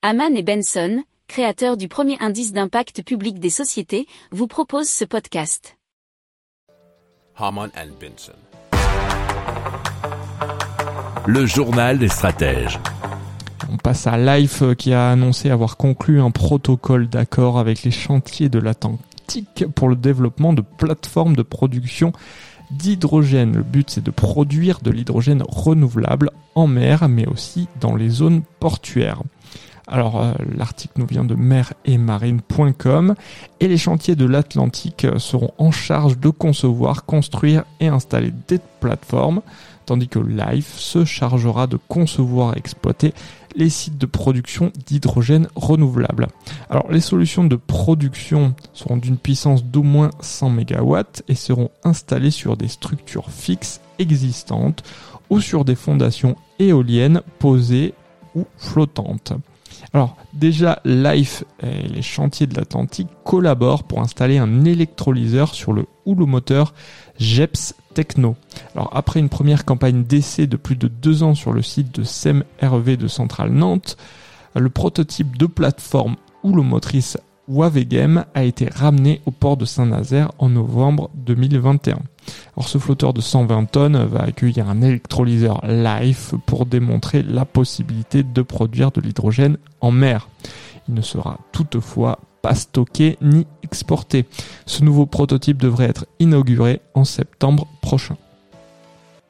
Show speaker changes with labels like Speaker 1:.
Speaker 1: Haman et Benson, créateurs du premier indice d'impact public des sociétés, vous proposent ce podcast.
Speaker 2: Haman and Benson.
Speaker 3: Le journal des stratèges.
Speaker 4: On passe à Life euh, qui a annoncé avoir conclu un protocole d'accord avec les chantiers de l'Atlantique pour le développement de plateformes de production d'hydrogène. Le but c'est de produire de l'hydrogène renouvelable en mer mais aussi dans les zones portuaires. Alors euh, l'article nous vient de mer et marine.com et les chantiers de l'Atlantique euh, seront en charge de concevoir, construire et installer des plateformes tandis que Life se chargera de concevoir et exploiter les sites de production d'hydrogène renouvelable. Alors les solutions de production seront d'une puissance d'au moins 100 MW et seront installées sur des structures fixes existantes ou sur des fondations éoliennes posées ou flottantes. Alors déjà, Life et les chantiers de l'Atlantique collaborent pour installer un électrolyseur sur le houlomoteur JEPS Techno. Alors après une première campagne d'essai de plus de deux ans sur le site de SEM-RV de Centrale Nantes, le prototype de plateforme houlomotrice Wavegem a été ramené au port de Saint-Nazaire en novembre 2021. Alors ce flotteur de 120 tonnes va accueillir un électrolyseur Life pour démontrer la possibilité de produire de l'hydrogène en mer. Il ne sera toutefois pas stocké ni exporté. Ce nouveau prototype devrait être inauguré en septembre prochain.